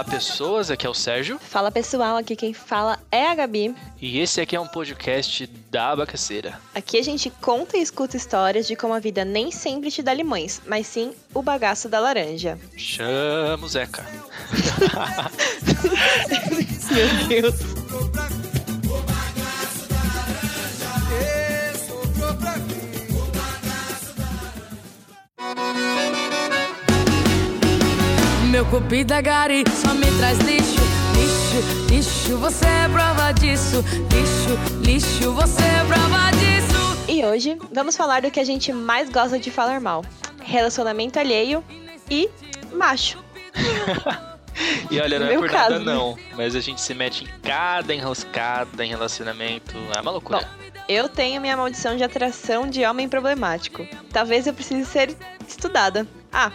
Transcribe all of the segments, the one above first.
Olá, pessoas. Aqui é o Sérgio. Fala pessoal, aqui quem fala é a Gabi. E esse aqui é um podcast da Abacaceira. Aqui a gente conta e escuta histórias de como a vida nem sempre te dá limões, mas sim o bagaço da laranja. Chamo Zeca. Meu Deus. Meu cupido é gari, só me traz lixo, lixo, lixo, você é prova disso. Lixo, lixo, você é prova disso. E hoje vamos falar do que a gente mais gosta de falar mal: relacionamento alheio e macho. E olha, não é Meu por caso, nada né? não, mas a gente se mete em cada enroscada em relacionamento. É uma loucura. Bom, eu tenho minha maldição de atração de homem problemático. Talvez eu precise ser estudada. Ah,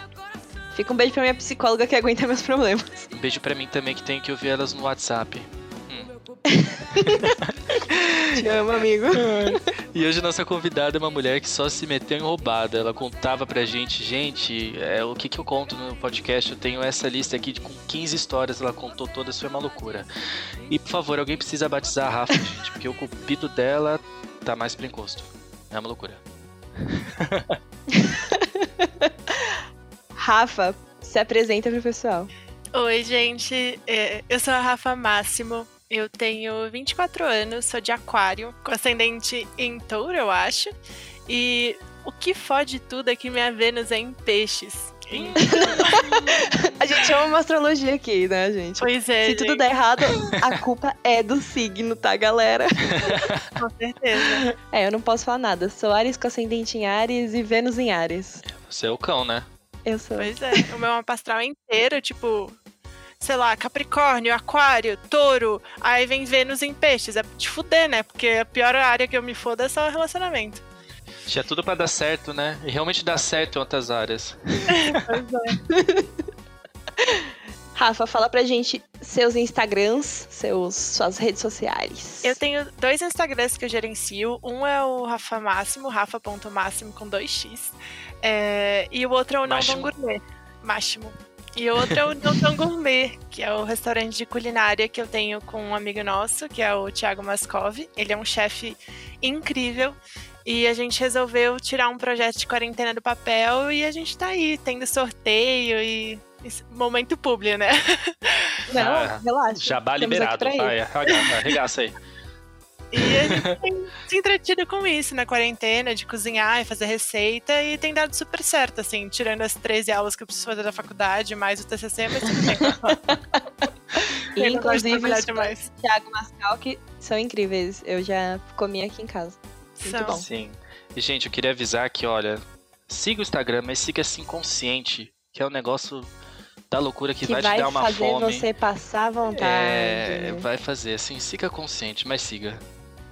fica um beijo pra minha psicóloga que aguenta meus problemas. Um beijo pra mim também que tenho que ouvir elas no WhatsApp. Te amo, amigo. E hoje nossa convidada é uma mulher que só se meteu em roubada. Ela contava pra gente, gente, é, o que, que eu conto no podcast? Eu tenho essa lista aqui de, com 15 histórias, ela contou todas, foi uma loucura. E por favor, alguém precisa batizar a Rafa, gente, porque o cupido dela tá mais pro encosto. É uma loucura. Rafa, se apresenta pro pessoal. Oi, gente. É, Eu sou a Rafa Máximo. Eu tenho 24 anos, sou de Aquário, com ascendente em Touro, eu acho. E o que fode tudo é que minha Vênus é em Peixes. E- A gente ama uma astrologia aqui, né, gente? Pois é, Se gente, tudo der errado, a culpa é do signo, tá, galera? com certeza. É, eu não posso falar nada. Sou Ares com ascendente em Ares e Vênus em Ares. Você é o cão, né? Eu sou. Pois é, o meu mapa astral inteiro, tipo, sei lá, Capricórnio, Aquário, Touro, aí vem Vênus em Peixes. É de fuder, né? Porque a pior área que eu me foda é só relacionamento. Tinha tudo pra dar certo, né? E realmente dá certo em outras áreas. Pois é. Rafa, fala pra gente seus Instagrams, seus, suas redes sociais. Eu tenho dois Instagrams que eu gerencio. Um é o Rafa Máximo, rafa.máximo com 2x. É, e o outro é o Não Tão. Gourmet. Máximo. E o outro é o Não Tão Gourmet, que é o restaurante de culinária que eu tenho com um amigo nosso, que é o Thiago Mascov. Ele é um chefe incrível. E a gente resolveu tirar um projeto de quarentena do papel e a gente tá aí, tendo sorteio e. Momento público, né? Não, Ah, relaxa. Jabá liberado. Vai, arregaça, arregaça aí. E a gente tem se entretido com isso na quarentena, de cozinhar e fazer receita, e tem dado super certo, assim, tirando as 13 aulas que eu preciso fazer da faculdade, mais o TCC, mas tudo bem. E, inclusive, os demais. Thiago Mascal, que são incríveis. Eu já comi aqui em casa. Muito São. bom. Sim. E, gente, eu queria avisar que, olha, siga o Instagram, mas siga assim consciente, que é um negócio da loucura que, Que vai, vai te dar uma fazer fome. você passar vontade. É, vai fazer, assim, siga consciente, mas siga.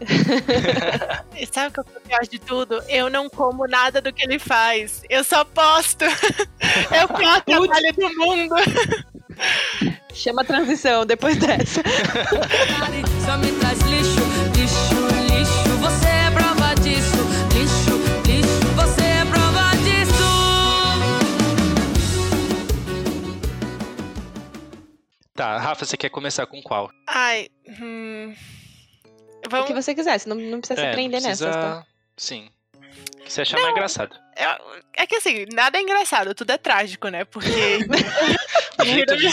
Sabe o que é o pior de tudo? Eu não como nada do que ele faz. Eu só posto. É o pior trabalho do mundo. Chama a transição depois dessa. Só me traz lixo, lixo, lixo, você é prova disso. Lixo, lixo, você é prova disso. Tá, Rafa, você quer começar com qual? Ai, hum... O Vamos... que você quiser, você não, não precisa se É, prender não precisa... nessa. Tá? Sim. O que você achar mais engraçado. Eu- É que assim, nada é engraçado, tudo é trágico, né? Porque. O jeito de,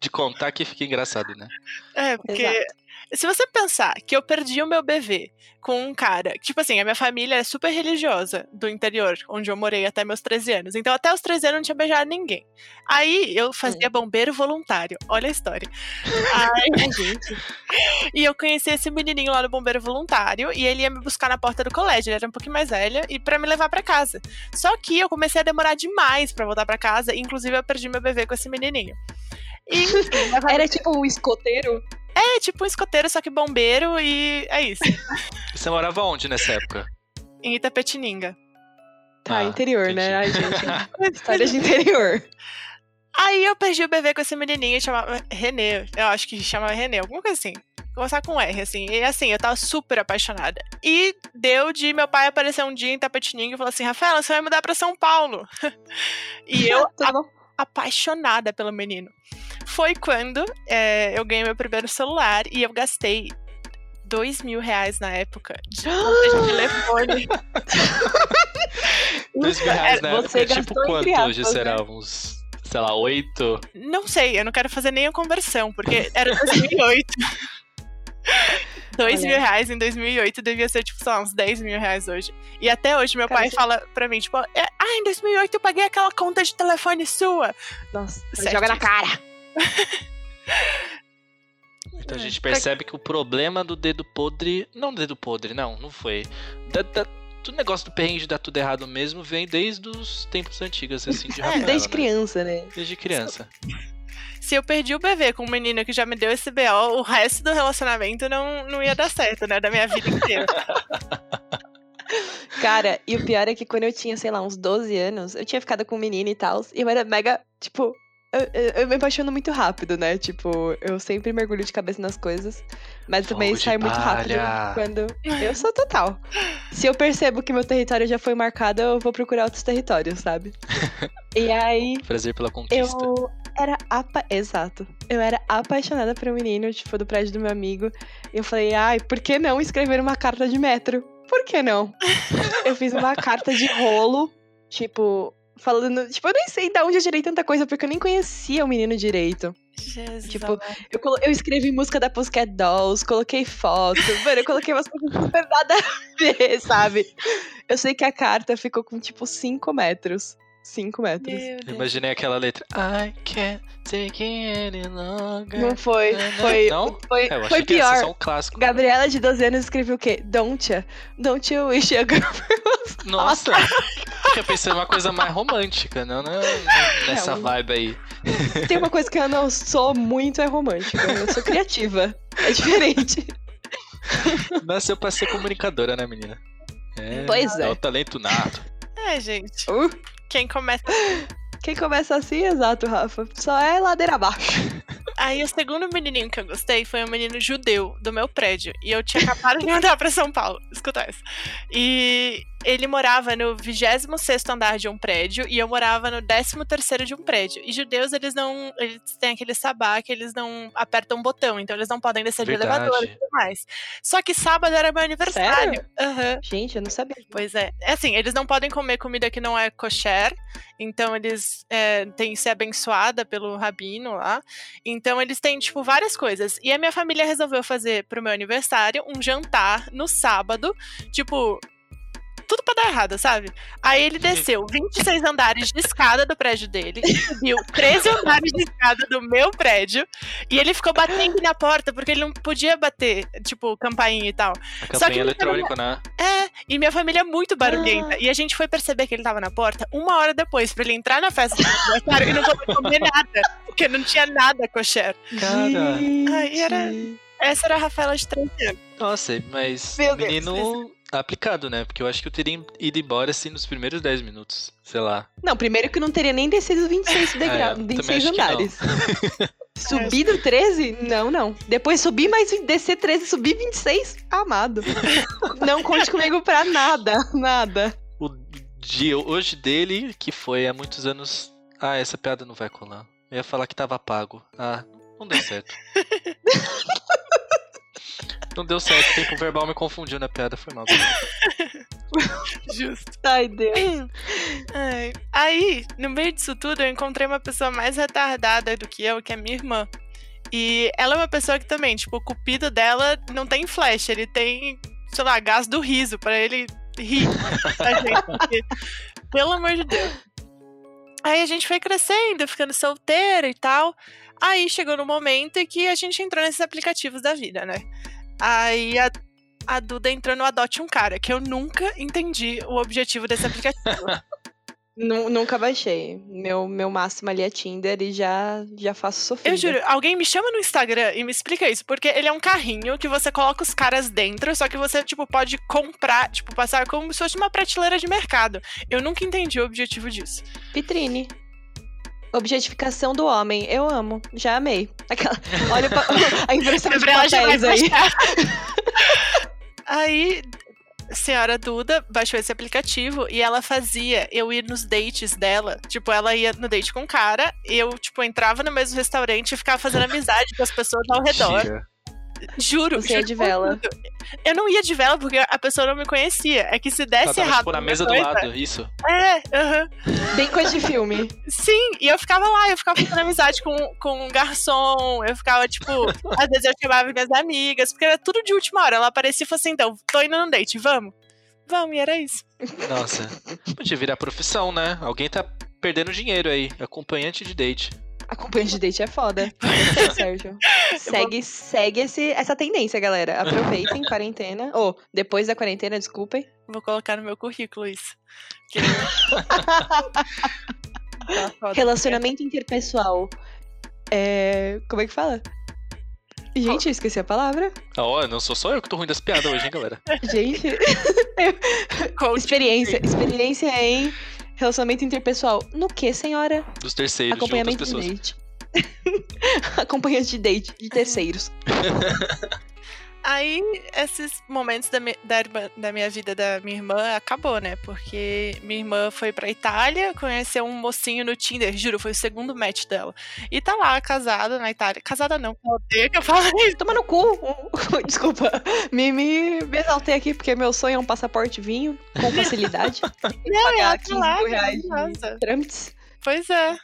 de contar que fica engraçado, né? É, porque. Exato. Se você pensar que eu perdi o meu bebê com um cara. Tipo assim, a minha família é super religiosa do interior, onde eu morei até meus 13 anos. Então, até os 13 anos eu não tinha beijado ninguém. Aí eu fazia bombeiro voluntário. Olha a história. Aí, Ai, gente. e eu conheci esse menininho lá no bombeiro voluntário e ele ia me buscar na porta do colégio. Ele era um pouquinho mais velho e pra me levar pra casa. Só que eu comecei a demorar demais pra voltar pra casa, inclusive eu perdi meu bebê com esse menininho. E, Era tipo um escoteiro. É tipo um escoteiro, só que bombeiro e é isso. Você morava onde nessa época? Em Itapetininga. Tá, Ah, interior, entendi. né? Ai, gente. História de interior. Aí eu perdi o bebê com esse menininho, chamava Renê. Eu acho que chamava Renê, alguma coisa assim. Começar com R, assim. E assim, eu tava super apaixonada. E deu de meu pai aparecer um dia em Tapetininga e falou assim: Rafaela, você vai mudar pra São Paulo. e eu bom? Apaixonada pelo menino. Foi quando é, eu ganhei meu primeiro celular e eu gastei dois mil reais na época de conta de telefone. Dois mil reais na Você época, tipo quanto hoje aspas, será? né? Uns, sei lá, oito? Não sei, eu não quero fazer nem a conversão, porque era 2008. Dois Olha. mil reais em 2008 devia ser, tipo, sei lá, uns 10 mil reais hoje. E até hoje meu Cara, pai você- fala pra mim, tipo, "É, ah, em 2008 eu paguei aquela conta de telefone sua. Nossa, joga na cara. Então a É. gente percebe que o problema do dedo podre. Não do dedo podre, não, não foi. Da, da- do negócio do perrengue de dar tudo errado mesmo vem desde os tempos antigos, assim, de Rafaela, Desde né? criança, né? Desde criança. Se eu perdi o bebê com um menino que já me deu esse BO, o resto do relacionamento não, não ia dar certo, né? Da minha vida inteira. Cara, e o pior é que quando eu tinha, sei lá, uns 12 anos, eu tinha ficado com um menino e tal, e eu era mega, tipo. Eu, eu- eu me apaixono muito rápido, né? Tipo, eu sempre mergulho de cabeça nas coisas. Mas também Fogo sai muito rápido quando. Eu sou total. Se eu percebo que meu território já foi marcado, eu vou procurar outros territórios, sabe? E aí, Prazer pela conquista. eu era apa... Exato. Eu era apaixonada por um menino, tipo, do prédio do meu amigo. E eu falei, ai, por que não escrever uma carta de metro? Por que não? eu fiz uma carta de rolo, tipo, falando. Tipo, eu nem sei de onde eu tirei tanta coisa, porque eu nem conhecia o menino direito. Jesus. Tipo. Eu, eu escrevi música da Pussycat Dolls, coloquei foto, mano, eu coloquei umas coisas super nada a ver, sabe? Eu sei que a carta ficou com, tipo, 5 metros. 5 metros. Eu. Imaginei aquela letra. I can't take it any longer. Não foi. Foi, Não? foi, É, eu achei foi que ia ser pior. só um clássico. Gabriela, de 12 anos, escreveu o quê? Don't ya? Don't you wish a girl... Nossa! Fica pensando uma coisa mais romântica, não, não, não nessa Não. vibe aí. Tem uma coisa que eu não sou muito, é romântica. Eu sou criativa. É diferente. Nasceu pra ser comunicadora, né, menina? É, Pois é. É o talento nato. É, gente. Uh, Quem começa. quem começa assim, exato, Rafa. Só é ladeira abaixo. Aí o segundo menininho que eu gostei foi um menino judeu do meu prédio. E eu tinha acabado de mudar pra São Paulo. Escuta essa. E ele morava no 26 andar de um prédio e eu morava no 13 de um prédio. E judeus, eles não. Eles têm aquele sabá que eles não apertam botão, então eles não podem descer de Verdade. elevador e tudo mais. Só que sábado era meu aniversário. Aham. Gente, eu não sabia. Pois é. É assim, eles não podem comer comida que não é kosher, então eles é, têm que ser abençoada pelo rabino lá. Então eles têm, tipo, várias coisas. E a minha família resolveu fazer pro meu aniversário um jantar no sábado, tipo. Tudo pra dar errado, sabe? Aí ele desceu 26 andares de escada do prédio dele, subiu 13 andares de escada do meu prédio, e ele ficou batendo na porta porque ele não podia bater, tipo, campainha e tal. A não eletrônica, né? É, e minha família é muito barulhenta. E a gente foi perceber que ele tava na porta uma hora depois, pra ele entrar na festa do aniversário e não poder comer nada. Porque não tinha nada kosher. Cara. Ai, era- Essa era a Rafaela de 30 anos. Nossa, mas Meu o Deus, menino aplicado, né? Porque eu acho que eu teria ido embora assim nos primeiros 10 minutos. Sei lá. Não, primeiro que não teria nem descido 26 degraus, É, eu também 26 acho que não. andares. Subir do 13? Não, não. Depois subir mais descer 13, subir 26? Amado. não conte comigo pra nada, nada. O dia hoje dele, que foi há muitos anos. Ah, essa piada não vai colar. Eu ia falar que tava pago. Ah, não deu certo. não deu certo. O tempo verbal me confundiu na piada, foi mal. Justo. Ai, Deus. Ai. Aí, no meio disso tudo, eu encontrei uma pessoa mais retardada do que eu, que é minha irmã. E ela é uma pessoa que também, tipo, o cupido dela não tem flash, ele tem, sei lá, gás do riso pra ele rir da gente. porque, pelo amor de Deus. Aí a gente foi crescendo, ficando solteira e tal. Aí chegou no momento em que a gente entrou nesses aplicativos da vida, né? Aí a, a Duda entrou no Adote um Cara, que eu nunca entendi o objetivo desse aplicativo. Nu- Nunca baixei. Meu, meu máximo ali é Tinder e já, já faço sofrida. Eu juro, alguém me chama no Instagram e me explica isso, porque ele é um carrinho que você coloca os caras dentro, só que você, tipo, pode comprar, tipo, passar como se fosse uma prateleira de mercado. Eu nunca entendi o objetivo disso. Vitrine. Objetificação do homem. Eu amo. Já amei. Aquela... Olha pa- a impressão de papéis aí. baixar. Aí, senhora Duda baixou esse aplicativo e ela fazia eu ir nos dates dela. Tipo, ela ia no date com o cara, eu, tipo, entrava no mesmo restaurante e ficava fazendo amizade com as pessoas ao redor. Juro. Você ia juro de por vela. Eu não ia de vela porque a pessoa não me conhecia. É que se desse errado. tipo, na mesa do coisa- lado, isso. É, aham. Bem coisa de filme. Sim, e eu ficava lá, eu ficava fazendo amizade com, com um garçom, eu ficava, tipo, às vezes eu chamava minhas amigas, porque era tudo de última hora. Ela aparecia e falou assim: então, tô indo num date, vamos? Vamos, e era isso. Nossa. Podia virar profissão, né? Alguém tá perdendo dinheiro aí. Acompanhante de date. Acompanhante de date é foda. Sérgio. Segue, segue esse, essa tendência, galera. Aproveitem quarentena. Ou, depois da quarentena, desculpem. Vou colocar no meu currículo isso. Que- Tá. Relacionamento interpessoal. É. Como é que fala? Gente, eu esqueci a palavra. Ah, Ó, não sou só eu que tô ruim das piadas hoje, hein, galera? Gente. Experiência. Experiência em relacionamento interpessoal. No que, senhora? Dos terceiros, de Acompanhamento de pessoas. date. Acompanhante de date, de terceiros. Aí, esses momentos da, mi- da, minha vida da minha irmã acabou, né? Porque minha irmã foi pra Itália, conheceu um mocinho no Tinder, juro, foi o segundo match dela. E tá lá, casada na Itália. Casada não, eu odeio que eu falo isso. Toma no cu. Desculpa. Me, me, me exaltei aqui porque meu sonho é um passaporte vinho com facilidade. Não, pagar ela 15 tá lá, reais de maravilhosa. trâmites. Pois é.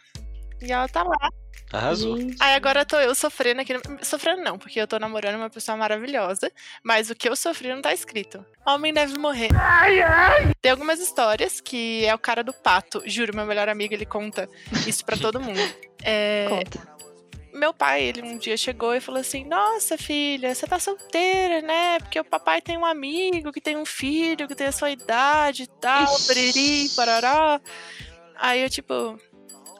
E ela tá lá. Arrasou. Gente. Aí agora tô eu sofrendo aqui. Sofrendo não, porque eu tô namorando uma pessoa maravilhosa. Mas o que eu sofri não tá escrito. Homem deve morrer. Tem algumas histórias que é o cara do pato. Juro, meu melhor amigo, ele conta isso pra todo mundo. É, Conta. meu pai, ele um dia chegou e falou assim: Nossa, filha, você tá solteira, né? Porque o papai tem um amigo que tem um filho que tem a sua idade e tal, Ixi. periri, parará. Aí eu, tipo,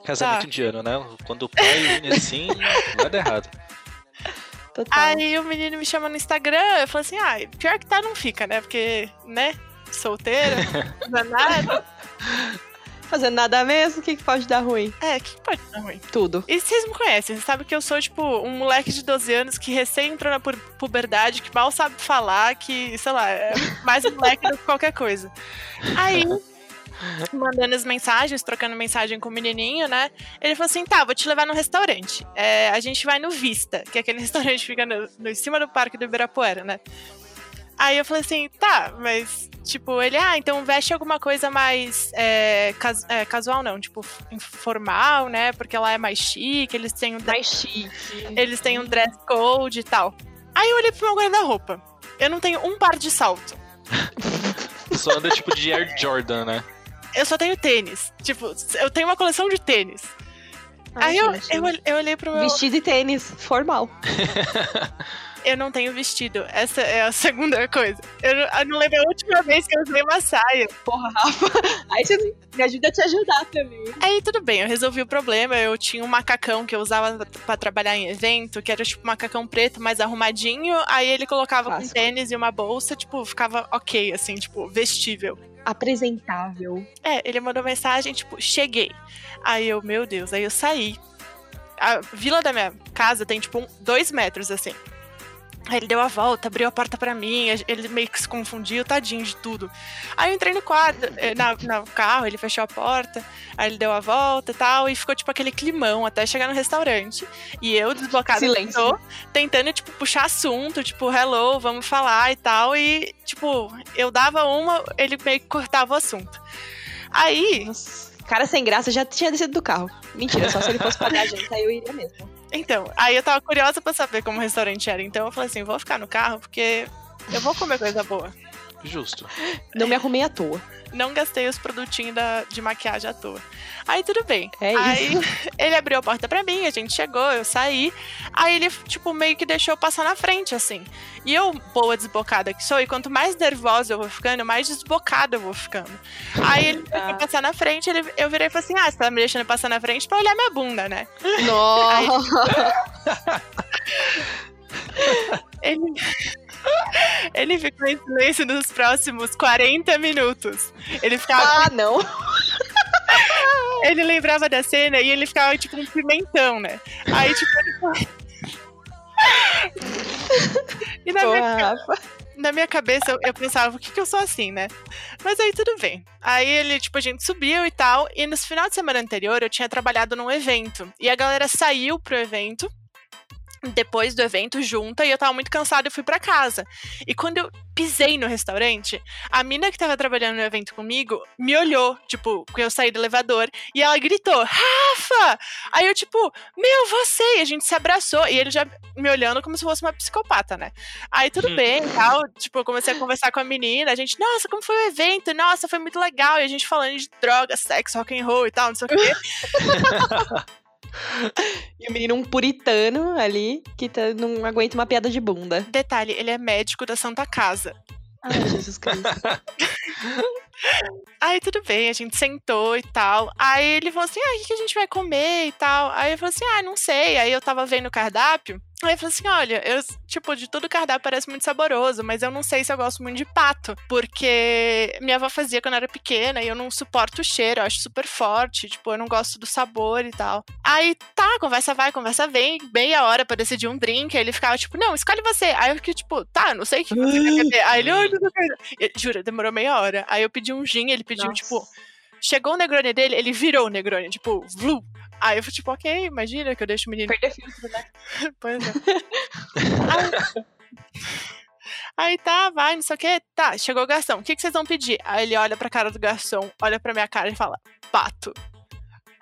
Casamento Tá. indiano, né? Quando o pai une assim, nada errado. Total. Aí o menino me chama no Instagram, eu falei assim, ah, pior que tá, não fica, né? Porque, né? Solteira, não é nada. Fazendo nada mesmo, o que, que pode dar ruim? É, o que pode dar ruim? Tudo. E vocês me conhecem, vocês sabem que eu sou, tipo, um moleque de 12 anos que recém entrou na pu- puberdade, que mal sabe falar, que, sei lá, é mais moleque do que qualquer coisa. Aí, mandando as mensagens, trocando mensagem com o menininho, né? Ele falou assim: tá, vou te levar no restaurante. É, a gente vai no Vista, que é aquele restaurante que fica no, no em cima do Parque do Ibirapuera, né? Aí eu falei assim, tá, mas, tipo, ele, ah, então veste alguma coisa mais é, cas- é, casual, não, tipo, informal, né? Porque lá é mais chique, eles têm um, Mais chique. eles têm um dress code e tal. Aí eu olhei pro meu guarda-roupa. Eu não tenho um par de salto. Só anda tipo de Air Jordan, né? Eu só tenho tênis. Tipo, eu tenho uma coleção de tênis. Ai, Aí eu, eu, eu olhei pro meu. Vestido e tênis, formal. Eu não tenho vestido. Essa é a segunda coisa. Eu, não- eu não lembro a última vez que eu usei uma saia. Porra, Rafa. Aí você me ajuda a te ajudar também. Aí tudo bem, eu resolvi o problema. Eu tinha um macacão que eu usava pra trabalhar em evento, que era tipo um macacão preto, mais arrumadinho. Aí ele colocava com tênis e uma bolsa, tipo, ficava ok, assim, tipo, vestível. Apresentável. É, ele mandou mensagem, tipo, cheguei. Aí eu, meu Deus, aí eu saí. A vila da minha casa tem, tipo, um- dois metros, assim. Aí ele deu a volta, abriu a porta pra mim, ele meio que se confundiu, tadinho de tudo. Aí eu entrei no quarto, eh, na, no carro, ele fechou a porta, aí ele deu a volta e tal, e ficou, tipo, aquele climão até chegar no restaurante. E eu, desblocada, que Silêncio. tentando, tipo, puxar assunto, tipo, hello, vamos falar e tal, e, tipo, eu dava uma, ele meio que cortava o assunto. Aí, Nossa. Cara sem graça já tinha descido do carro. Mentira, só se ele fosse pagar a gente, aí eu iria mesmo. Então, aí eu tava curiosa pra saber como o restaurante era. Então eu falei assim, vou ficar no carro porque eu vou comer coisa boa. Justo. Não me arrumei à toa. Não gastei os produtinhos da, de maquiagem à toa. Aí tudo bem. É isso. Aí ele abriu a porta pra mim, a gente chegou, eu saí. Aí ele, tipo, meio que deixou eu passar na frente, assim. E eu, boa desbocada que sou, e quanto mais nervosa eu vou ficando, mais desbocada eu vou ficando. Aí ele deixou eu passar na frente, ele, eu virei e falei assim: ah, você tá me deixando passar na frente pra olhar minha bunda, né? Nossa. Ele. Ele ficou em silêncio nos próximos 40 minutos. Ele ficava. Ah, não. Ele lembrava da cena e ele ficava tipo um pimentão, né? Aí, tipo, ele. E na minha, Rafa. na na minha cabeça eu, eu pensava, por que, que eu sou assim, né? Mas aí tudo bem. Aí ele, tipo, a gente subiu e tal. E no final de semana anterior eu tinha trabalhado num evento. E a galera saiu pro evento depois do evento junta e eu tava muito cansada e fui para casa. E quando eu pisei no restaurante, a mina que tava trabalhando no evento comigo me olhou, tipo, quando eu saí do elevador, e ela gritou: "Rafa!". Aí eu tipo: "Meu, você!". E a gente se abraçou e ele já me olhando como se fosse uma psicopata, né? Aí tudo Hum. bem, e tal, tipo, eu comecei a conversar com a menina, a gente: "Nossa, como foi o evento? Nossa, foi muito legal". E a gente falando de droga, sexo, rock and roll e tal, não sei o quê. E o menino, um puritano ali, que tá- não aguenta uma piada de bunda. Detalhe, ele é médico da Santa Casa. Ai, Jesus Cristo. Aí tudo bem, a gente sentou e tal. Aí ele falou assim: ah, o que a gente vai comer e tal? Aí eu falei assim: ah, não sei. Aí eu tava vendo o cardápio. Aí eu falei assim: olha, eu, tipo, de tudo cardápio parece muito saboroso, mas eu não sei se eu gosto muito de pato. Porque minha avó fazia quando eu era pequena e eu não suporto o cheiro, eu acho super forte. Tipo, eu não gosto do sabor e tal. Aí tá, conversa vai, conversa vem, meia hora pra decidir um drink. Aí ele ficava tipo: não, escolhe você. Aí eu fiquei tipo: tá, não sei o que você quer beber. Aí ele, "Ai, não sei o que." E, Jura, demorou meia hora. Aí eu pedi um gin, ele pediu, Nossa. tipo. Chegou o Negroni dele, ele virou o Negroni, tipo, vlu. Aí eu fui tipo, ok, imagina que eu deixo o menino. Perder filtro, né? Pois é. aí, aí tá, vai, não sei o que. Tá, chegou o garçom. O que, que vocês vão pedir? Aí ele olha pra cara do garçom, olha pra minha cara e fala, pato.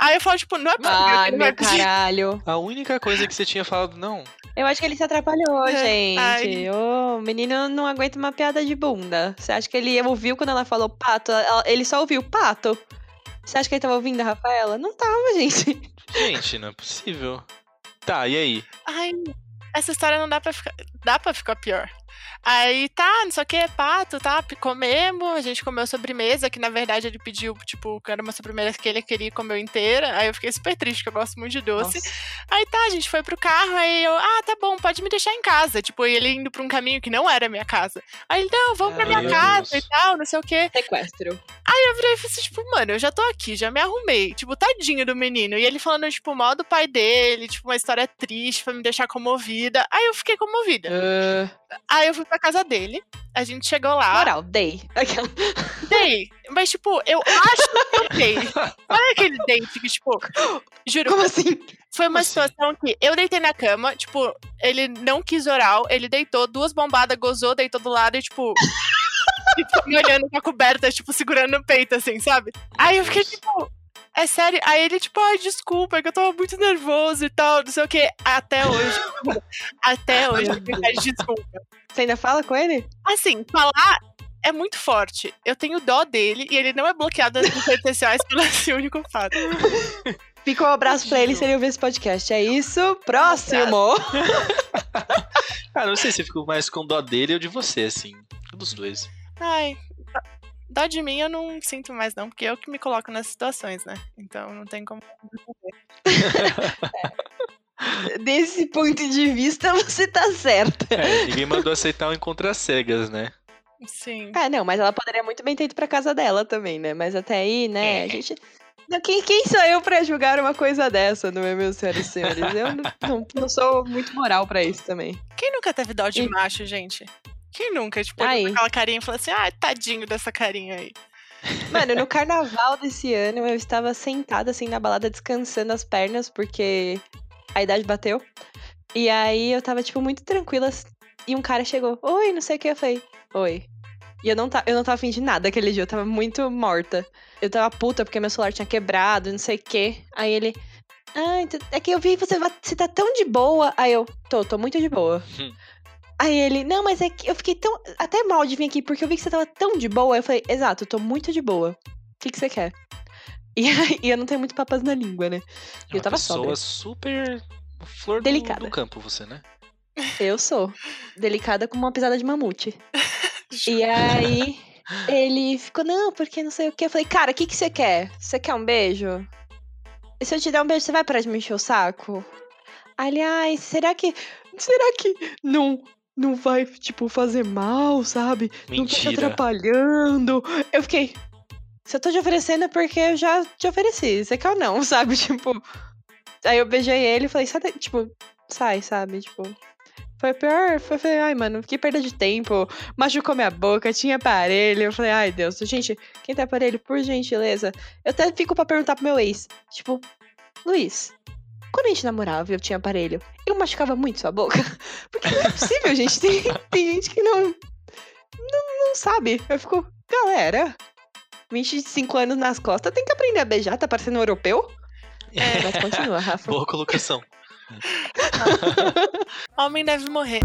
Aí eu falo, tipo, não é pato. Ai, meu pedir. caralho. A única coisa que você tinha falado, não. Eu acho que ele se atrapalhou, É, gente. o menino não aguenta uma piada de bunda. Você acha que ele ouviu quando ela falou pato? Ele só ouviu pato? Você acha que ele tava ouvindo a Rafaela? Não tava, gente. Gente, não é possível. Tá, e aí? Ai, essa história não dá pra ficar. Dá pra ficar pior. Aí tá, não sei o que, pato, tá? Comemos, a gente comeu sobremesa, que na verdade ele pediu, tipo, que era uma sobremesa que ele queria e comeu inteira. Aí eu fiquei super triste, que eu gosto muito de doce. Nossa. Aí tá, a gente foi pro carro, aí eu, ah, tá bom, pode me deixar em casa. Tipo, ele indo pra um caminho que não era minha casa. Aí ele, não, vamos pra Ai, minha meu casa Deus. e tal, não sei o quê. Sequestro. Aí eu virei e falei assim, tipo, mano, eu já tô aqui, já me arrumei. Tipo, tadinho do menino. E ele falando, tipo, mal do pai dele, tipo, uma história triste pra me deixar comovida. Aí eu fiquei comovida. Ah, Aí eu fui pra casa dele, a gente chegou lá. moral, dei. Dei. Mas, tipo, eu acho que eu dei. É aquele date que, tipo, juro, Como assim? foi uma assim? situação que eu deitei na cama, tipo, ele não quis oral, ele deitou, duas bombadas, gozou, deitou do lado e, tipo. e me olhando com a coberta, tipo, segurando no peito, assim, sabe? Aí eu fiquei, tipo. É sério? Aí ele, tipo, ai, desculpa, é que eu tava muito nervoso e tal, não sei o quê. Até hoje. até hoje, ele me pede desculpa. Você ainda fala com ele? Assim, falar é muito forte. Eu tenho dó dele e ele não é bloqueado nas redes sociais pelo esse único fato. Fica um abraço pra ele se ele ouvir esse podcast. É isso. Próximo. Ah, não sei se eu fico mais com dó dele ou de você, assim. Dos dois. Ai, dó de mim eu não sinto mais, não, porque eu que me coloco nas situações, né? Então não tem como. Desse ponto de vista, você tá certa. É, ninguém mandou aceitar um encontro às cegas, né? Sim. Ah, não, mas ela poderia muito bem ter ido pra casa dela também, né? Mas até aí, né, É. a gente. Não, Quem, quem sou eu pra julgar uma coisa dessa, não é, meus senhores e senhores? Eu não, não- não sou muito moral pra isso também. Quem nunca teve dó de E- macho, gente? Quem nunca? Tipo, Aí. aquela carinha e falou assim: ah, tadinho dessa carinha aí. Mano, no carnaval desse ano, eu estava sentada assim na balada, descansando as pernas, porque a idade bateu. E aí eu tava, tipo, muito tranquila. E um cara chegou, oi, não sei o que. Eu falei, oi. E eu não, tá, eu não tava afim de nada aquele dia, eu tava muito morta. Eu tava puta porque meu celular tinha quebrado, não sei o que. Aí ele, ah, é que eu vi que você, você tá tão de boa. Aí eu, tô, tô muito de boa. Aí ele, não, mas é que eu fiquei tão. Até mal de vir aqui, porque eu vi que você tava tão de boa. Eu falei, exato, eu tô muito de boa. O que, que você quer? E, e eu não tenho muito papas na língua, né? É Eu uma tava pessoa sóbria. super flor do, Delicada. do campo, você, né? Eu sou. Delicada como uma pisada de mamute. E aí ele ficou, não, porque não sei o que. Eu falei, cara, o que, que você quer? Você quer um beijo? E se eu te der um beijo, você vai parar de me encher o saco? Ai, será que. Será que não. Não vai, tipo, fazer mal, sabe? Não tá te Mentira. atrapalhando. Eu fiquei. Se eu tô te oferecendo é porque eu já te ofereci. Você quer ou não, sabe? Tipo. Aí eu beijei ele e falei, sai, daí", tipo, sai, sabe? Tipo. Foi pior. Foi, foi, ai, mano, que perda de tempo. Machucou minha boca, tinha aparelho. Eu falei, ai, Deus. Gente, quem tem aparelho, por gentileza. Eu até fico pra perguntar pro meu ex. Tipo, Luiz, quando a gente namorava e eu tinha aparelho, eu machucava muito sua boca? Porque não é possível, gente. Tem, tem gente que não, não. Não sabe. Eu fico, galera. 25 anos nas costas, tem que aprender a beijar, tá parecendo um europeu? É, mas continua, Rafa. Boa colocação. Homem deve morrer.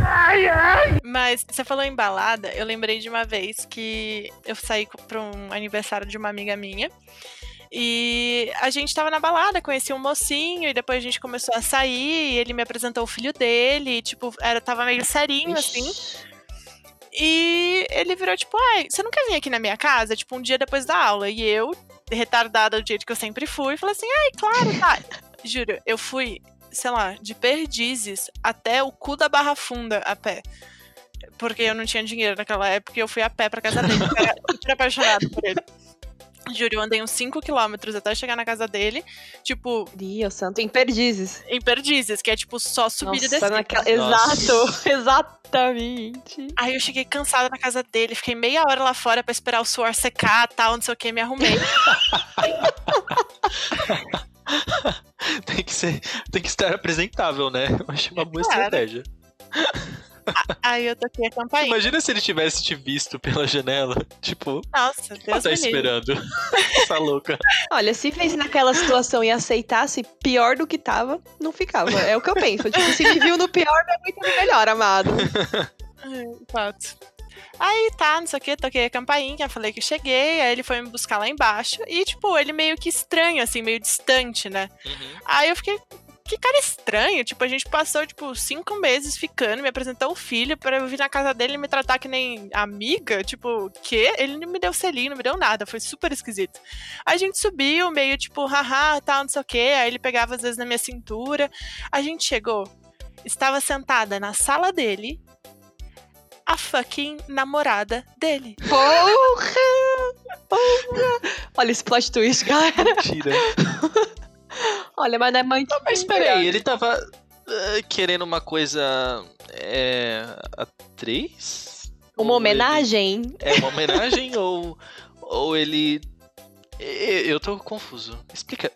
Mas você falou em balada, eu lembrei de uma vez que eu saí pra um aniversário de uma amiga minha. E a gente tava na balada, conheci um mocinho, e depois a gente começou a sair, e ele me apresentou o filho dele, e, tipo, era, tava meio serinho, assim. E ele virou, tipo, ai, você não quer vir aqui na minha casa? Tipo, um dia depois da aula. E eu, retardada do jeito que eu sempre fui, falei assim, ai, claro, tá. Juro, eu fui sei lá, de perdizes até o cu da Barra Funda a pé. Porque eu não tinha dinheiro naquela época e eu fui a pé pra casa dele. Eu era super apaixonada por ele. Juro, eu andei uns 5km até chegar na casa dele. Tipo. Deus santo, em perdizes. Em perdizes, que é tipo só subida e descida. Naquela... Exato, exatamente. Aí eu cheguei cansada na casa dele, fiquei meia hora lá fora pra esperar o suor secar tal, não sei o que, me arrumei. tem, que ser, tem que estar apresentável, né? Eu achei uma boa Cara. estratégia. Aí eu toquei a campainha. Imagina se ele tivesse te visto pela janela. Tipo, nossa, Deus tá esperando. Essa louca. Olha, se fez naquela situação e aceitasse pior do que tava, não ficava. É o que eu penso. Tipo, se me viu no pior, não é muito melhor, amado. Fato. Aí tá, não sei o que, toquei a campainha, falei que cheguei, aí ele foi me buscar lá embaixo. E, tipo, ele meio que estranho, assim, meio distante, né? Uhum. Aí eu fiquei, que cara estranho. Tipo, a gente passou, tipo, cinco meses ficando, me apresentou o filho para eu vir na casa dele e me tratar que nem amiga. Tipo, que? Ele não me deu selinho, não me deu nada. Foi super esquisito. A gente subiu, meio tipo, haha, tal, não sei o quê. Aí ele pegava às vezes na minha cintura. A gente chegou, estava sentada na sala dele, a fucking namorada dele. Porra! Porra! Olha esse plot twist, galera. Mentira. Olha, mas não é muito. Não, mas peraí, ele tava uh, querendo uma coisa. É. atriz? Uma ou homenagem? Ele... É uma homenagem ou. Ou ele. Eu tô confuso. Explica.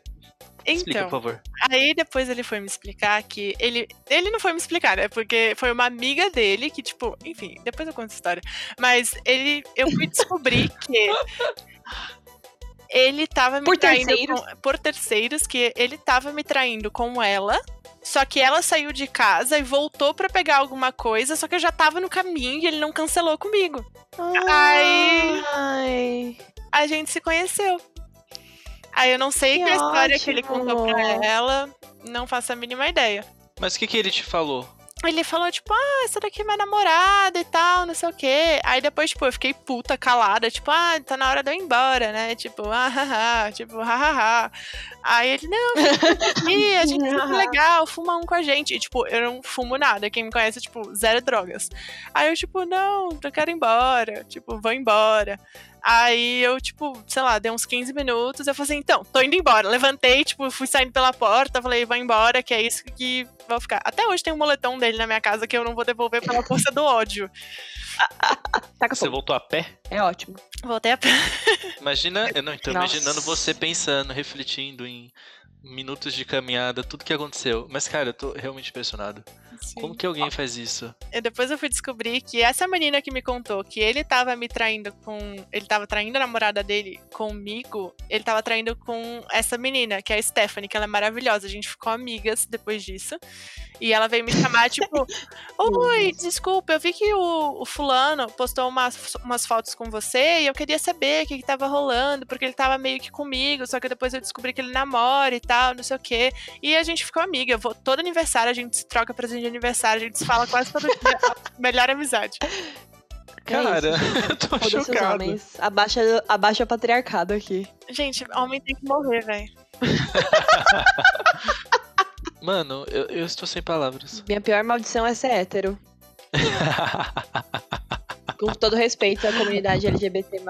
Explica, então, por favor. Aí depois ele foi me explicar que ele. Ele não foi me explicar, né? Porque foi uma amiga dele que, tipo, enfim, depois eu conto a história. Mas ele. Eu fui descobrir que. Ele tava me por traindo terceiros. Com, por terceiros, que ele tava me traindo com ela. Só que ela saiu de casa e voltou para pegar alguma coisa, só que eu já tava no caminho e ele não cancelou comigo. Ai. Aí a gente se conheceu. Aí eu não sei que, que a história ótimo. que ele contou pra ela, não faço a mínima ideia. Mas o que, que ele te falou? Ele falou, tipo, ah, essa daqui é minha namorada e tal, não sei o quê. Aí depois, tipo, eu fiquei puta, calada, tipo, ah, tá na hora de eu ir embora, né? Tipo, ah, haha, tipo, hahaha. Aí ele, não, aqui, a gente é legal, fuma um com a gente. E, tipo, eu não fumo nada. Quem me conhece, tipo, zero drogas. Aí eu, tipo, não, eu quero ir embora. Tipo, vou embora. Aí eu, tipo, sei lá, dei uns 15 minutos. Eu falei assim, então, tô indo embora. Levantei, tipo, fui saindo pela porta. Falei, vai embora, que é isso que vou ficar. Até hoje tem um moletom dele na minha casa que eu não vou devolver pela força do ódio. Você voltou a pé? É ótimo. Voltei a pé. Imagina, eu não tô Nossa. imaginando você pensando, refletindo em minutos de caminhada, tudo que aconteceu. Mas, cara, eu tô realmente impressionado. Sim. Como que alguém faz isso? E depois eu fui descobrir que essa menina que me contou que ele tava me traindo com. Ele tava traindo a namorada dele comigo. Ele tava traindo com essa menina, que é a Stephanie, que ela é maravilhosa. A gente ficou amigas depois disso. E ela veio me chamar, tipo, oi, desculpa, eu vi que o, o, fulano postou umas, umas fotos com você e eu queria saber o que, que tava rolando, porque ele tava meio que comigo, só que depois eu descobri que ele namora e tal, não sei o quê. E a gente ficou amiga. Eu vou, todo aniversário a gente se troca presente aniversário, a gente se fala quase todo dia. melhor amizade. Cara, é eu tô chocado. Homens. Abaixa, abaixa o patriarcado aqui. Gente, homem tem que morrer, velho. Mano, eu, eu estou sem palavras. Minha pior maldição é ser hétero. Com todo respeito à comunidade LGBT,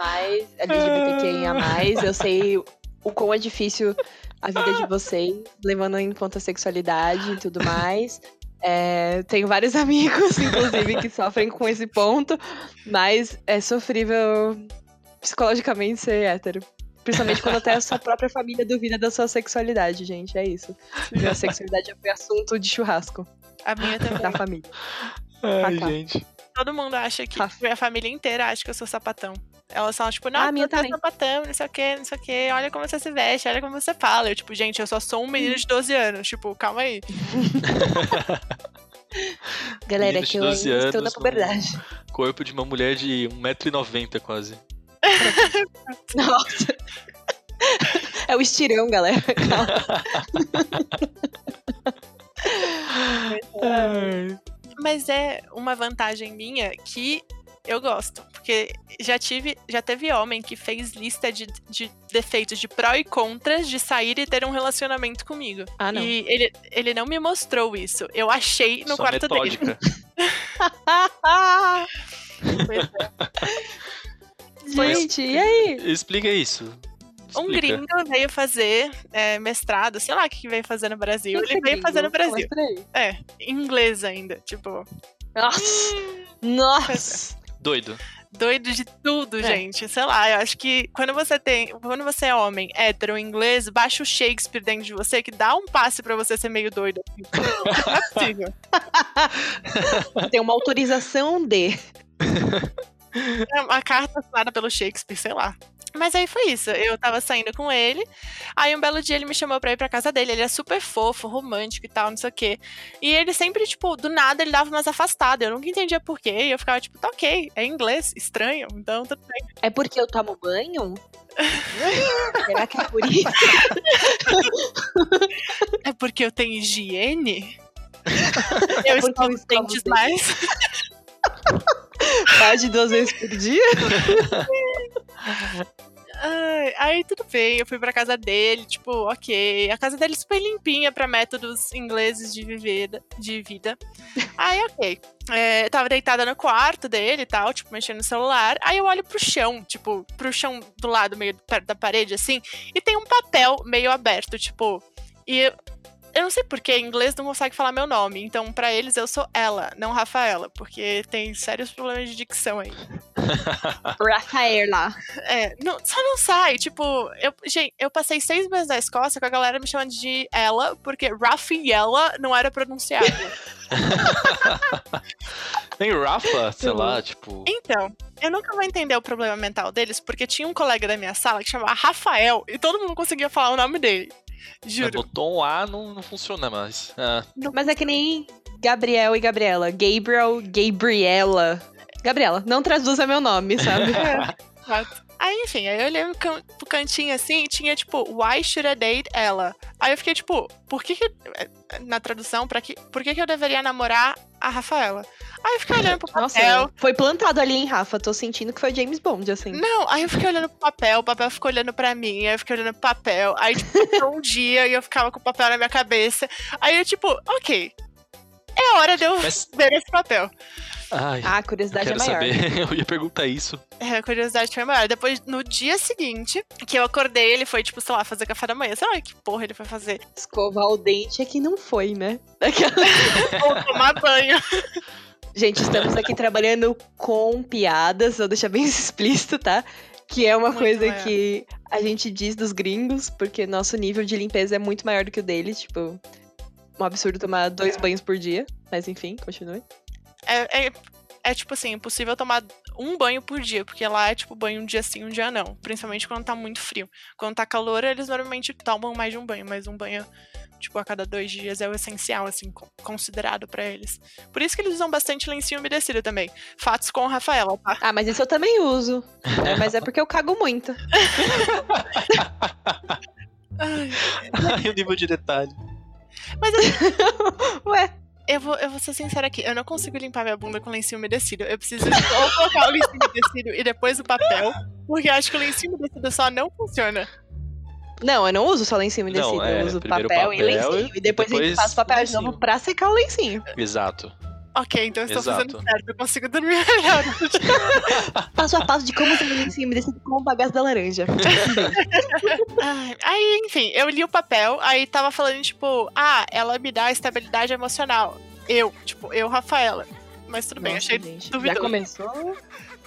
LGBTQIA, eu sei o quão é difícil a vida de vocês, levando em conta a sexualidade e tudo mais. É, tenho vários amigos, inclusive, que sofrem com esse ponto, mas é sofrível psicologicamente ser hétero. Principalmente quando até a sua própria família duvida da sua sexualidade, gente. É isso. Minha sexualidade já foi assunto de churrasco A minha também. da família. Ai, gente. Todo mundo acha que. Minha família inteira acha que eu sou sapatão. Elas falam, tipo, não, Ah, a minha sapatão, não sei o que, não sei o que. Olha como você se veste, olha como você fala. Eu, tipo, gente, eu só sou um menino de 12 anos. Tipo, calma aí. Galera, é que eu 12 ainda estou na anos, puberdade. Corpo de uma mulher de 1,90m quase. Nossa. É o estirão, galera. Mas é uma vantagem minha que eu gosto. Porque já tive, já teve homem que fez lista de, de defeitos de pró e contras de sair e ter um relacionamento comigo. Ah, não. E ele, ele não me mostrou isso. Eu achei no Só quarto dele. metódica. Pois é. Gente, e aí? Explica isso. Um Explica. gringo veio fazer é, mestrado, sei lá o que veio fazer no Brasil. Ele é veio fazer no? Brasil. É, em inglês ainda. Tipo, Nossa! Nossa! Doido. doido de tudo, É. gente. Sei lá, eu acho que quando você tem. Quando você é homem hétero inglês, baixa o Shakespeare dentro de você que dá um passe pra você ser meio doido. assim. Não é possível. Tem uma autorização de. É uma carta assinada pelo Shakespeare, sei lá. Mas aí foi isso. Eu tava saindo com ele. Aí um belo dia ele me chamou pra ir pra casa dele. Ele é super fofo, romântico e tal, não sei o quê. E ele sempre, tipo, do nada ele dava umas afastadas. Eu nunca entendia por quê. E eu ficava, tipo, tá ok, é inglês, estranho, então tudo bem. É porque eu tomo banho? Será que é por isso? É porque eu tenho higiene? Eu porque escovo os dentes. mais. Mais de duas vezes por dia? Ai, aí tudo bem, eu fui pra casa dele, tipo, ok. A casa dele é super limpinha pra métodos ingleses de viver, de vida. Aí, ok. É, eu tava deitada no quarto dele e tal, tipo, mexendo no celular. Aí eu olho pro chão, tipo, pro chão do lado, meio perto da parede, assim, e tem um papel meio aberto, tipo. E eu, não sei porque em inglês não consegue falar meu nome. Então, pra eles, eu sou ela, não Rafaela, porque tem sérios problemas de dicção aí. Rafaela. É, não- só não sai. Tipo, eu, gente, eu passei seis meses na Escócia com a galera me chamando de ela, porque Rafaela não era pronunciado. Nem Rafa, sei lá, tipo. então, eu nunca vou entender o problema mental deles, porque tinha um colega da minha sala que chamava Rafael e todo mundo conseguia falar o nome dele. Juro. Botou um A, não, não funciona mais. Ah, Mas é que nem Gabriel e Gabriela. Gabriel, Gabriela. Gabriela, não traduza meu nome, sabe? Exato. Aí, enfim, aí eu olhei pro can- pro cantinho assim e tinha, tipo, Why should I date ela? Aí eu fiquei, tipo, por que que, na tradução, pra que, por que que eu deveria namorar a Rafaela? Aí eu fiquei olhando pro Nossa, papel. foi plantado ali, hein, Rafa? Tô sentindo que foi James Bond, assim. Não, aí eu fiquei olhando pro papel, o papel ficou olhando pra mim, aí eu fiquei olhando pro papel, aí, tipo, um dia e eu ficava com o papel na minha cabeça. Aí eu, tipo, ok, é hora de eu Mas- ver esse papel. Ai, Ah, a curiosidade é maior. saber. Eu ia perguntar isso. É, a curiosidade foi maior. Depois, no dia seguinte, que eu acordei, ele foi, tipo, sei lá, fazer café da manhã. Sei lá que porra ele foi fazer. Escovar o dente é que não foi, né? Ou tomar banho. Gente, estamos aqui trabalhando com piadas, vou deixar bem explícito, tá? Que é uma Muito coisa maior. que a gente diz dos gringos, porque nosso nível de limpeza é muito maior do que o deles. Tipo, um absurdo tomar dois banhos por dia. Mas enfim, continue. É, é, é, tipo assim, impossível tomar um banho por dia, porque lá é tipo banho um dia sim, um dia não. Principalmente quando tá muito frio. Quando tá calor, eles normalmente tomam mais de um banho, mas um banho, tipo, a cada dois dias é o essencial, assim, co- considerado pra eles. Por isso que eles usam bastante lencinho umedecido também. Fatos com Rafaela, tá? Ah, mas isso eu também uso. É, mas é porque eu cago muito. Ai, Ai, o nível de detalhe. Mas assim, Ué, eu vou, eu vou ser sincera aqui, eu não consigo limpar minha bunda com lencinho umedecido. Eu preciso ou colocar o lencinho umedecido e depois o papel, porque eu acho que o lencinho umedecido só não funciona. não, eu não uso só lencinho umedecido. Não, é, eu uso primeiro papel, e papel lencinho. E depois, a depois gente faz o papel de lencinho. novo pra secar o lencinho. Exato. Ok, então eu estou Exato. fazendo certo, eu consigo dormir melhor. Passo a passo de como usar o lencinho umedecido com o bagaço da laranja. Aí, enfim, eu li o papel, aí tava falando, tipo, ah, ela me dá estabilidade emocional. Eu, tipo, eu, Rafaela. Mas tudo bem, Nossa, achei gente, Já duvidoso. começou.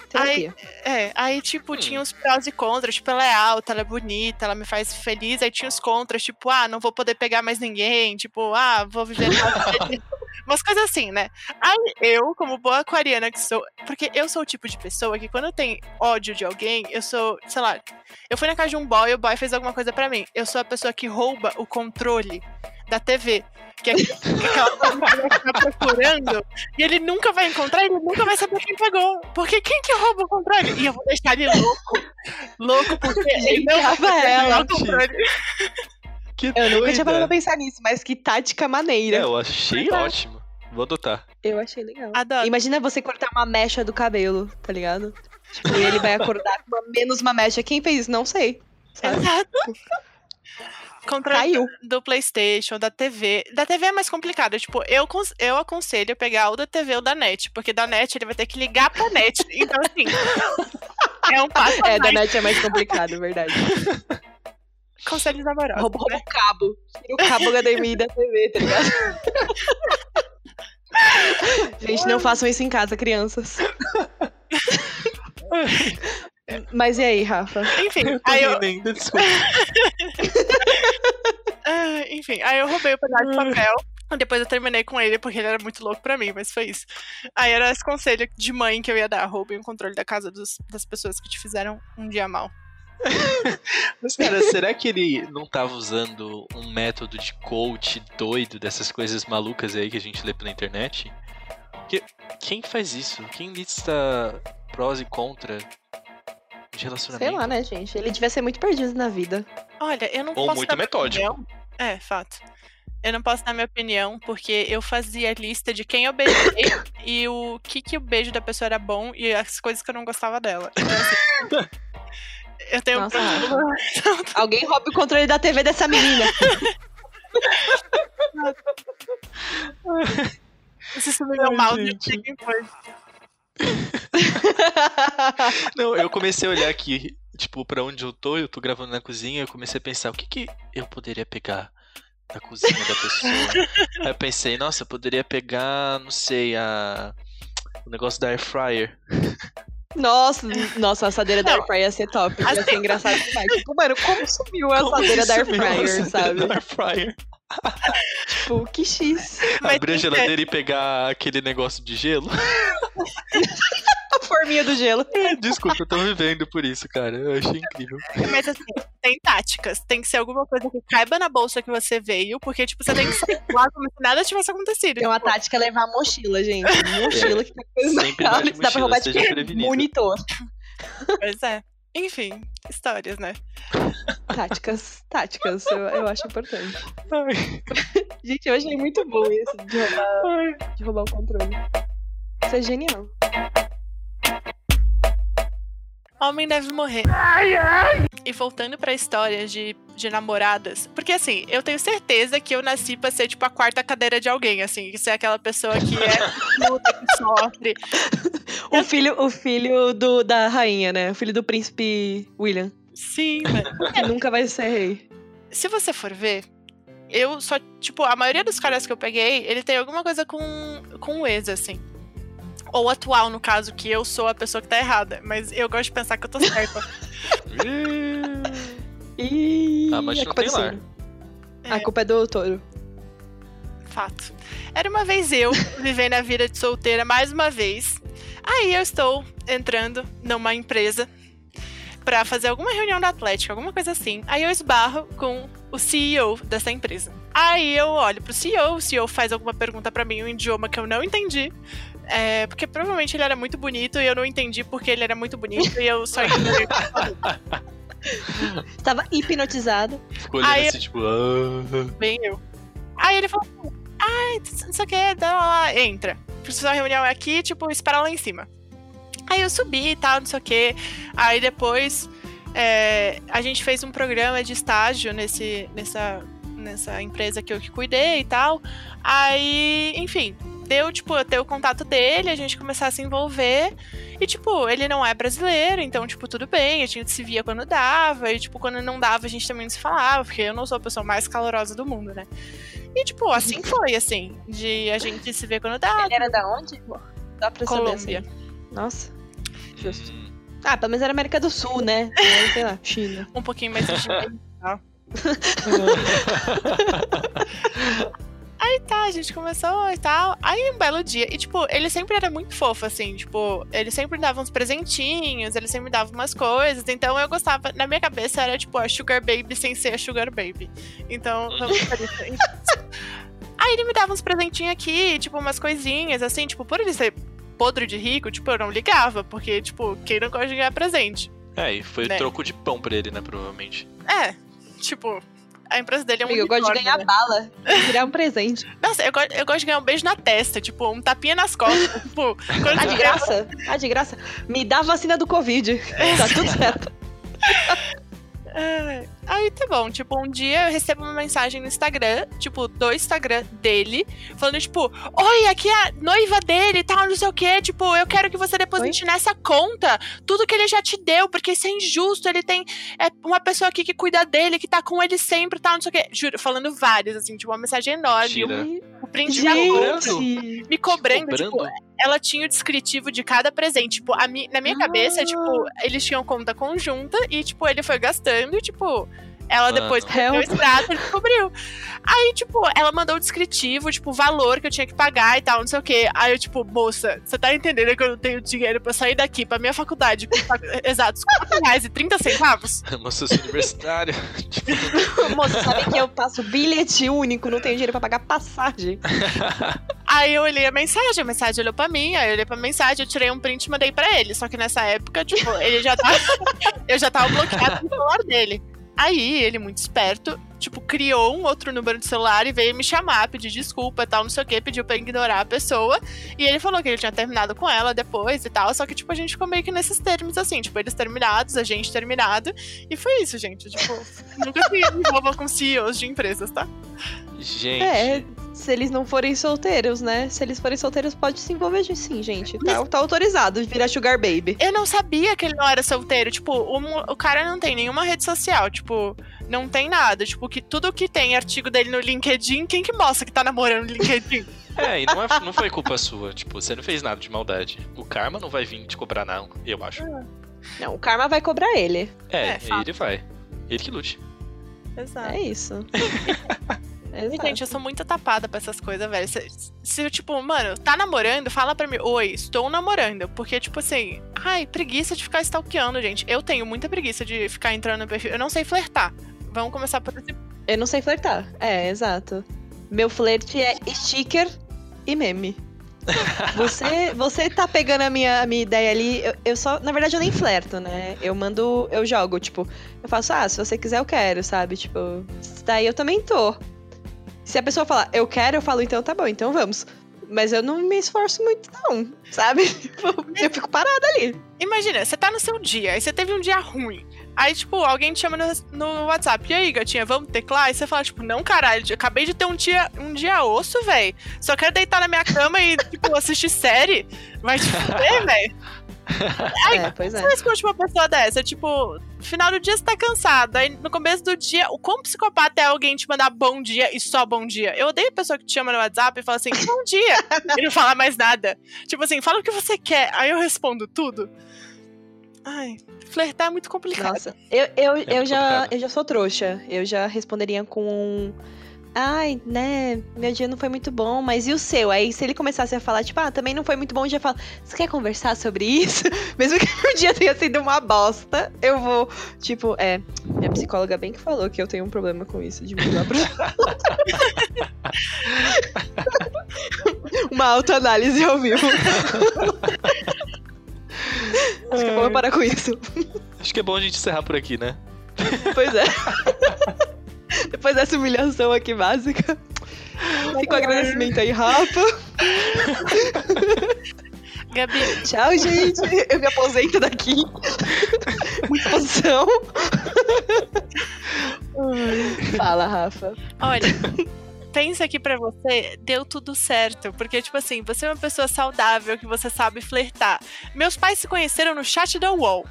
Terapia. É, aí, tipo, Hum. tinha os prós e contras. Tipo, ela é alta, ela é bonita, ela me faz feliz. Aí tinha os contras, tipo, ah, não vou poder pegar mais ninguém. Tipo, ah, vou viver vida. Umas coisas assim, né? Aí eu, como boa aquariana que sou. Porque eu sou o tipo de pessoa que quando tem ódio de alguém, eu sou, sei lá. Eu fui na casa de um boy, o boy fez alguma coisa pra mim. Eu sou a pessoa que rouba o controle da TV. Que é que aquela coisa que tá procurando. E ele nunca vai encontrar, ele nunca vai saber quem pegou. Porque quem que rouba o controle? E eu vou deixar ele louco. Louco, porque ele não vai pegar o controle. Que Eu nunca tinha parado pra pensar nisso, mas que tática É, maneira. eu achei Mas é. ótimo. Vou adotar. Eu achei legal. Adoro. Imagina você cortar uma mecha do cabelo, tá ligado? Tipo, e ele vai acordar com uma- menos uma mecha. Quem fez isso? Não sei. Sabe? Exato. Controle Caiu. do PlayStation, da TV. Da TV é mais complicado. Tipo, eu, eu aconselho pegar o da TV ou da net. Porque da net ele vai ter que ligar pra net. Então, assim. é um passo É, da mais. net é mais complicado, verdade. Conselhos amorosos. Rouba, rouba né? o cabo. Tira o cabo HDMI da TV, tá ligado? Gente, não façam isso em casa, crianças. Mas e aí, Rafa? Enfim, Eu tô aí eu, ainda, desculpa. ah, enfim, aí eu roubei o pedaço de papel. Depois eu terminei com ele porque ele era muito louco pra mim, mas foi isso. Aí era esse conselho de mãe que eu ia dar: roubem o controle da casa dos- das pessoas que te fizeram um dia mal. Mas, cara, será que ele não tava usando um método de coach doido dessas coisas malucas aí que a gente lê pela internet? Porque quem faz isso? Quem lista prós e contra de relacionamento? Sei lá, né, gente? Ele devia ser muito perdido na vida. Olha, eu não Ou posso muito dar minha metódico. opinião. É, fato. Eu não posso dar minha opinião porque eu fazia lista de quem eu beijei e o que, que o beijo da pessoa era bom e as coisas que eu não gostava dela. Então, assim, eu tenho um Nossa, problema. Alguém rouba o controle da TV dessa menina. Se isso me deu Ai, mal, de. Não, eu comecei a olhar aqui, tipo, pra onde eu tô, eu tô gravando na cozinha, eu comecei a pensar, o que que eu poderia pegar da cozinha da pessoa? Aí eu pensei, nossa, eu poderia pegar, não sei, a... o negócio da air fryer. Nossa, nossa, a assadeira da Não. Air Fryer ia ser top. Ia Assim- ser engraçado demais. Tipo, mano, como sumiu a assadeira da Air isso, meu, a Fryer, assadeira sabe? Da air fryer. Tipo, que X. Abrir a geladeira e pegar aquele negócio de gelo. A forminha do gelo. Desculpa, eu tô vivendo por isso, cara. Eu achei incrível. Mas assim, tem táticas. Tem que ser alguma coisa que caiba na bolsa que você veio, porque, tipo, você tem que sair lá como se nada tivesse acontecido. Tem uma tática é levar mochila, gente. Mochila que tá coisa na Sempre de cara. Dá pra mochila, roubar tipo prevenido. monitor. Pois é. Enfim, histórias, né? Táticas, táticas, eu, eu acho importante. Ai, Gente, eu achei muito bom isso de roubar, de roubar o controle. Isso é genial. Homem deve morrer. E voltando pra história de, de namoradas. Porque assim, eu tenho certeza que eu nasci pra ser tipo a quarta cadeira de alguém, assim. Ser aquela pessoa que é luta, que sofre. O filho, o filho do, da rainha, né? O filho do príncipe William. Sim, mano. Que nunca vai ser rei. Se você for ver, eu só, tipo, a maioria dos caras que eu peguei, ele tem alguma coisa com, com o ex, assim. Ou atual, no caso, que eu sou a pessoa que tá errada. Mas eu gosto de pensar que eu tô certa. E Ah, mas a não culpa é tem do lar. signo. A culpa é do touro. Fato. Era uma vez eu vivendo a vida de solteira mais uma vez. Aí eu estou entrando numa empresa pra fazer alguma reunião da Atlética, alguma coisa assim. Aí eu esbarro com o CEO dessa empresa. Aí eu olho pro CEO, o CEO faz alguma pergunta pra mim em um idioma que eu não entendi. É, porque provavelmente ele era muito bonito e eu não entendi porque ele era muito bonito e eu só falou. Estava hipnotizado. Ficou olhando Aí- assim, tipo. ah. Bem eu. Aí ele falou, ai, não sei o que, dá lá, entra. Precisa uma reunião aqui, tipo, espera lá em cima. Aí eu subi e tal, não sei o que. Aí depois é, a gente fez um programa de estágio nesse, nessa, nessa empresa que eu que cuidei e tal. Aí, enfim, deu, tipo, eu ter o contato dele, a gente começar a se envolver. E, tipo, ele não é brasileiro, então, tipo, tudo bem, a gente se via quando dava, e, tipo, quando não dava, a gente também não se falava, porque eu não sou a pessoa mais calorosa do mundo, né? E, tipo, assim foi, assim, de a gente se ver quando dá. Ele era da onde? Dá pra Colômbia. saber assim. Nossa. Justo. Hum, Ah, pelo menos era América do Sul, né? Era, sei lá, China. Um pouquinho mais de Aí tá, a gente começou e tal. Aí um belo dia. E, tipo, ele sempre era muito fofo, assim. Tipo, ele sempre dava uns presentinhos, ele sempre dava umas coisas. Então eu gostava. Na minha cabeça era, tipo, a Sugar Baby sem ser a Sugar Baby. Então, vamos por isso. Aí ele me dava uns presentinhos aqui, tipo, umas coisinhas, assim, tipo, por ele ser podre de rico, tipo, eu não ligava. Porque, tipo, quem não gosta de ganhar presente? É, e foi Né. troco de pão pra ele, né, provavelmente. É, tipo. A empresa dele é um Amigo, eu gosto de unicórnio, ganhar né? bala. Virar um presente. Nossa, eu, go- eu gosto de ganhar um beijo na testa, tipo, um tapinha nas costas. tipo, quando Ah, de graça? Ah, de graça? Me dá a vacina do Covid. Tá tudo certo. Aí tá bom, tipo, um dia eu recebo uma mensagem no Instagram, tipo, do Instagram dele, falando, tipo, oi, aqui é a noiva dele e tal, não sei o quê, tipo, eu quero que você deposite nessa conta tudo que ele já te deu, porque isso é injusto, ele tem é, uma pessoa aqui que cuida dele, que tá com ele sempre e tal, não sei o quê. Juro, falando vários, assim, tipo, uma mensagem enorme, Mentira. o, print me cobrando, tipo, Cobrando? Ela tinha o descritivo de cada presente. Tipo, a mi- na minha Ah. cabeça, tipo, eles tinham conta conjunta e, tipo, ele foi gastando e, tipo. Ela Mano. depois deu o extrato, ele descobriu. Aí, tipo, ela mandou o descritivo, tipo, o valor que eu tinha que pagar e tal, não sei o quê. Aí eu, tipo, moça, você tá entendendo que eu não tenho dinheiro pra sair daqui pra minha faculdade? Exatos, 4 reais e 30 centavos? Moça universitária. tipo, Moça, sabe que eu passo bilhete único, não tenho dinheiro pra pagar passagem. Aí eu olhei a mensagem, a mensagem olhou pra mim, aí eu olhei pra mensagem, eu tirei um print e mandei pra ele. Só que nessa época, tipo, ele já tava. eu já tava bloqueado no celular dele. Aí ele, muito esperto, tipo, criou um outro número de celular e veio me chamar, pedir desculpa e tal, não sei o que, pediu pra ignorar a pessoa. E ele falou que ele tinha terminado com ela depois e tal. Só que, tipo, a gente ficou meio que nesses termos assim, tipo, eles terminados, a gente terminado. E foi isso, gente. Tipo, nunca se envolvam com CEOs de empresas, tá? Gente. É, se eles não forem solteiros, né? Se eles forem solteiros, pode se envolver sim, gente. Tá, tá autorizado virar Sugar Baby. Eu não sabia que ele não era solteiro. Tipo, o, o cara não tem nenhuma rede social. Tipo, não tem nada. Tipo, que tudo que tem artigo dele no LinkedIn, quem que mostra que tá namorando no LinkedIn? É, e não, é- não foi culpa sua. Tipo, você não fez nada de maldade. O karma não vai vir te cobrar, não, eu acho. Não, o Karma vai cobrar ele. É, É, ele vai. Ele que lute. Exato. É isso. Exato. Gente, eu sou muito tapada pra essas coisas, velho. Se, se eu, tipo, mano, tá namorando, fala pra mim, oi, estou namorando. Porque, tipo assim, ai, preguiça de ficar stalkeando, gente. Eu tenho muita preguiça de ficar entrando no perfil. Eu não sei flertar. Vamos começar por esse. Eu não sei flertar. É, exato. Meu flerte é sticker e meme. Você, você tá pegando a minha, a minha ideia ali. Eu, eu só. Na verdade, eu nem flerto, né? Eu mando. Eu jogo, tipo. Eu faço, ah, se você quiser, eu quero, sabe? Tipo, daí eu também tô. Se a pessoa falar, eu quero, eu falo, então tá bom, então vamos. Mas eu não me esforço muito, não, sabe? Tipo, eu fico parada ali. Imagina, você tá no seu dia, aí você teve um dia ruim. Aí, tipo, alguém te chama no, no WhatsApp. E aí, gatinha, vamos teclar? Aí você fala, tipo, não, caralho, eu acabei de ter um dia, um dia osso, velho. Só quero deitar na minha cama e, tipo, assistir série. Vai te fuder, velho. Ai, É, pois é. Você escute uma pessoa dessa, tipo, no final do dia você tá cansado. Aí no começo do dia, o quão psicopata é alguém te mandar bom dia e só bom dia? Eu odeio a pessoa que te chama no WhatsApp e fala assim, bom dia, e não fala mais nada. Tipo assim, fala o que você quer, aí eu respondo tudo. Ai, flertar é muito complicado. Nossa, eu, eu, eu, muito já, complicado. eu já sou trouxa. Eu já responderia com um. Ai, né, meu dia não foi muito bom, mas e o seu? Aí se ele começasse a falar, tipo, ah, também não foi muito bom, eu já falo, você quer conversar sobre isso? Mesmo que o dia tenha sido uma bosta, eu vou, tipo, é, minha psicóloga bem que falou que eu tenho um problema com isso, de mudar pra... uma autoanálise ao vivo. Acho que é bom eu parar com isso. Acho que é bom a gente encerrar por aqui, né? Pois é. Depois dessa humilhação aqui básica. Fica o agradecimento aí, Rafa. Gabi, Tchau, gente. Eu me aposento daqui. Muita posição. Fala, Rafa. olha. Pensa que pra você deu tudo certo. Porque, tipo assim, você é uma pessoa saudável, que você sabe flertar. Meus pais se conheceram no chat da UOL.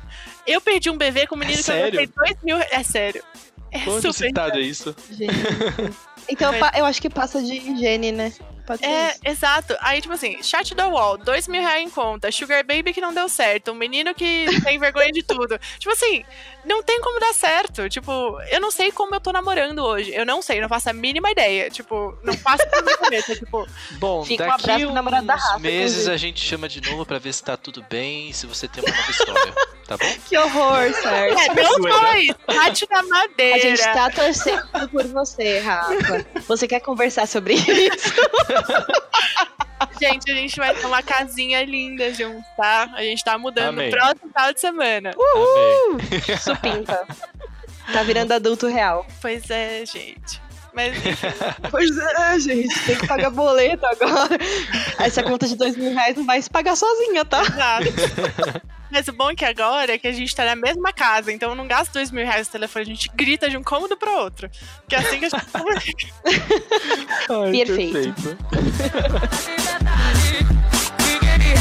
Eu perdi um bebê com um menino que eu sério? gastei dois mil. É sério. É Quanto super citado é isso? Gente. Então pa- eu acho que passa de higiene, né? Pode ser É, isso. exato. Aí, tipo assim, chat da wall, dois mil reais em conta, Sugar Baby que não deu certo, um menino que tem vergonha de tudo. Tipo assim, não tem como dar certo. Tipo, eu não sei como eu tô namorando hoje. Eu não sei, não faço a mínima ideia. Tipo, não passa pela minha cabeça. Tipo, Bom, Fica um daqui abraço pro namorado da Rafa, meses inclusive. a gente chama de novo pra ver se tá tudo bem, se você tem uma nova história, tá bom? Que horror, Sérgio. é, não foi, bate na A madeira. gente tá torcendo por você, Rafa. Você quer conversar sobre isso? Gente, a gente vai ter uma casinha linda junto, tá? A gente tá mudando Amém. no próximo final de semana. Amém. Supimpa. Tá virando adulto real. Pois é, gente. Mas Pois é, gente. Tem que pagar boleto agora. Essa conta de dois mil reais não vai se pagar sozinha, tá? Exato. Mas o bom é que agora é que a gente tá na mesma casa, então eu não gasto dois mil reais no telefone, a gente grita de um cômodo pro outro. Que é assim que a gente Ai, Perfeito. Ninguém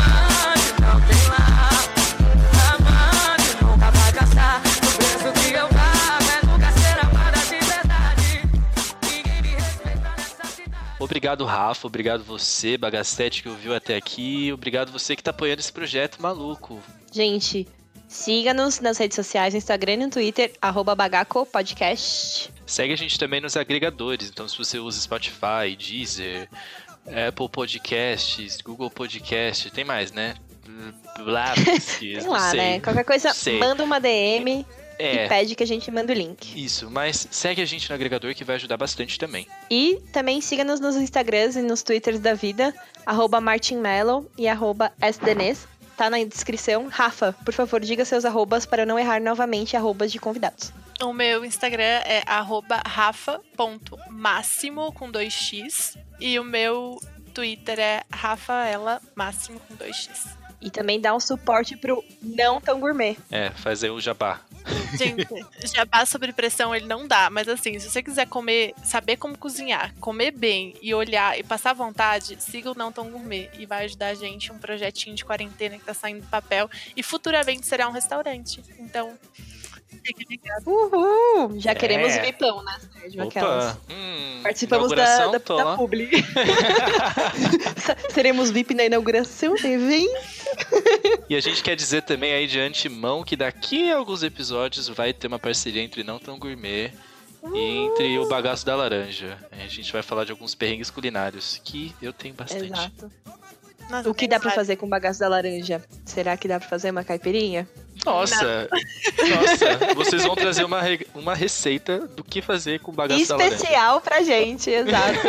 Obrigado, Rafa. Obrigado você, Bagastete, que ouviu até aqui. Obrigado você que tá apoiando esse projeto maluco. Gente, siga-nos nas redes sociais, no Instagram e no Twitter, arroba Bagaco Podcast. Segue a gente também nos agregadores. Então, se você usa Spotify, Deezer, Apple Podcasts, Google Podcast, tem mais, né? Blá, Sei lá, né? Qualquer coisa, Sei. manda uma DM e É, pede que a gente manda o link. isso. Mas segue a gente no agregador que vai ajudar bastante também. E também siga-nos nos Instagrams e nos Twitters da vida, arroba martinmello e arroba sdnes. Tá na descrição. Rafa, por favor, diga seus arrobas para eu não errar novamente arrobas de convidados. O meu Instagram é arroba rafa.máximo com 2x. E o meu Twitter é rafaela máximo com 2x. E também dá um suporte pro não tão gourmet. É, faz aí o jabá. Gente, jabá sobre pressão ele não dá, mas assim, se você quiser comer, saber como cozinhar, comer bem e olhar e passar vontade, siga o Não Tão Gourmet e vai ajudar a gente um projetinho de quarentena que tá saindo do papel e futuramente será um restaurante. Então. Uhul! Já É. queremos vipão, né, Sérgio? Aquelas. Hum, Participamos da, inauguração, da, da publi. Seremos VIP na inauguração do evento. E a gente quer dizer também aí de antemão que daqui a alguns episódios vai ter uma parceria entre Não Tão Gourmet e entre o Bagaço da Laranja. A gente vai falar de alguns perrengues culinários que eu tenho bastante. Exato. Nossa, O que dá pra tem fazer com bagaço da laranja? Será que dá pra fazer uma caipirinha? Nossa! Nossa! Vocês vão trazer uma, re- uma receita do que fazer com bagaço. Especial pra gente, exato.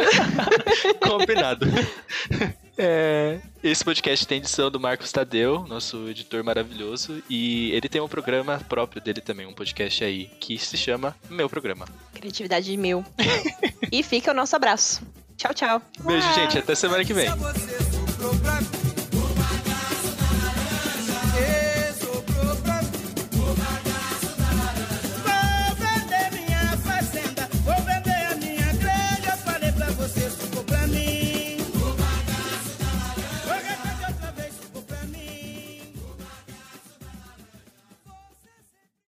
Combinado. É, esse podcast tem edição do Marcos Tadeu, nosso editor maravilhoso, e ele tem um programa próprio dele também, um podcast aí, que se chama Meu Programa. Criatividade mil. e fica o nosso abraço. Tchau, tchau. Beijo, gente, até semana que vem.